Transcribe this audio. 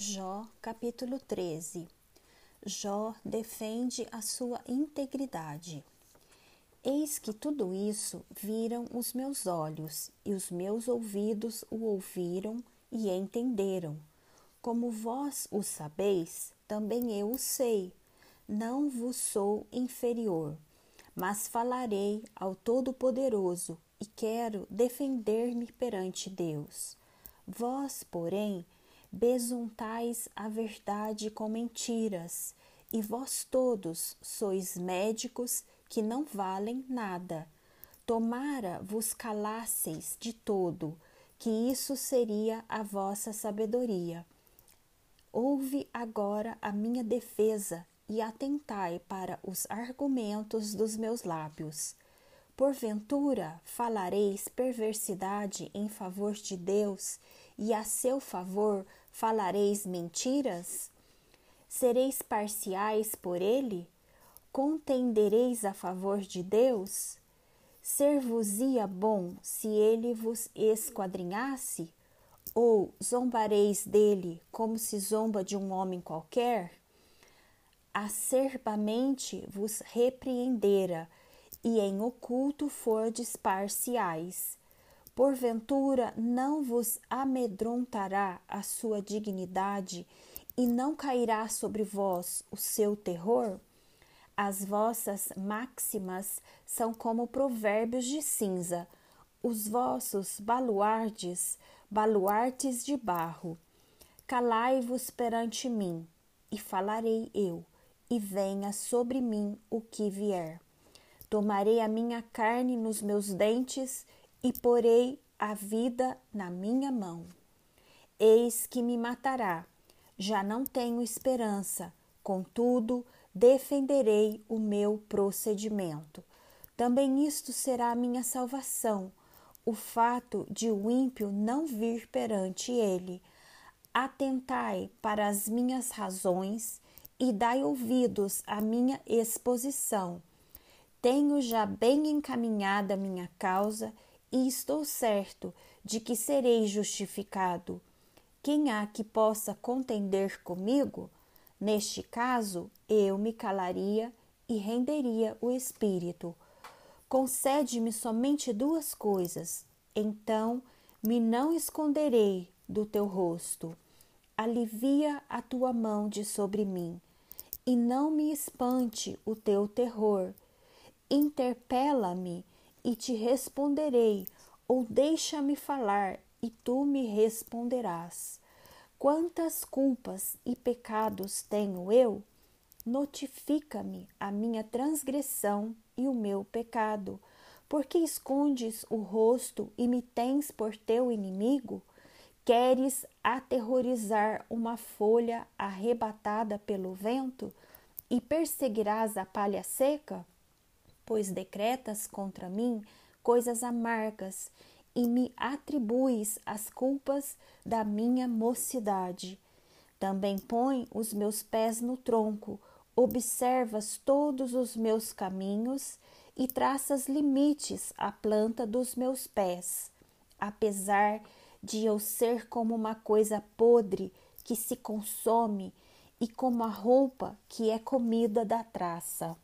Jó, capítulo 13. Jó defende a sua integridade. Eis que tudo isso viram os meus olhos, e os meus ouvidos o ouviram e entenderam. Como vós o sabeis, também eu o sei. Não vos sou inferior, mas falarei ao Todo-Poderoso e quero defender-me perante Deus. Vós, porém, besuntais a verdade com mentiras, e vós todos sois médicos que não valem nada. Tomara vos calasseis de todo, que isso seria a vossa sabedoria. Ouve agora a minha defesa e atentai para os argumentos dos meus lábios. Porventura falareis perversidade em favor de Deus e a seu favor falareis mentiras? Sereis parciais por ele? Contendereis a favor de Deus? Ser-vos-ia bom se ele vos esquadrinhasse? Ou zombareis dele como se zomba de um homem qualquer? Acerbamente vos repreendera e em oculto fordes parciais. Porventura não vos amedrontará a sua dignidade e não cairá sobre vós o seu terror? As vossas máximas são como provérbios de cinza, os vossos baluartes, baluartes de barro. Calai-vos perante mim, e falarei eu, e venha sobre mim o que vier. Tomarei a minha carne nos meus dentes e porei a vida na minha mão. Eis que me matará, já não tenho esperança, contudo, defenderei o meu procedimento. Também isto será a minha salvação, o fato de o ímpio não vir perante ele. Atentai para as minhas razões e dai ouvidos à minha exposição tenho já bem encaminhada minha causa e estou certo de que serei justificado. Quem há que possa contender comigo? Neste caso, eu me calaria e renderia o espírito. Concede-me somente duas coisas, então me não esconderei do teu rosto. Alivia a tua mão de sobre mim, e não me espante o teu terror Interpela-me e te responderei, ou deixa-me falar e tu me responderás. Quantas culpas e pecados tenho eu? Notifica-me a minha transgressão e o meu pecado. Porque escondes o rosto e me tens por teu inimigo? Queres aterrorizar uma folha arrebatada pelo vento e perseguirás a palha seca? Pois decretas contra mim coisas amargas e me atribuis as culpas da minha mocidade. Também põe os meus pés no tronco, observas todos os meus caminhos e traças limites à planta dos meus pés. Apesar de eu ser como uma coisa podre que se consome e como a roupa que é comida da traça.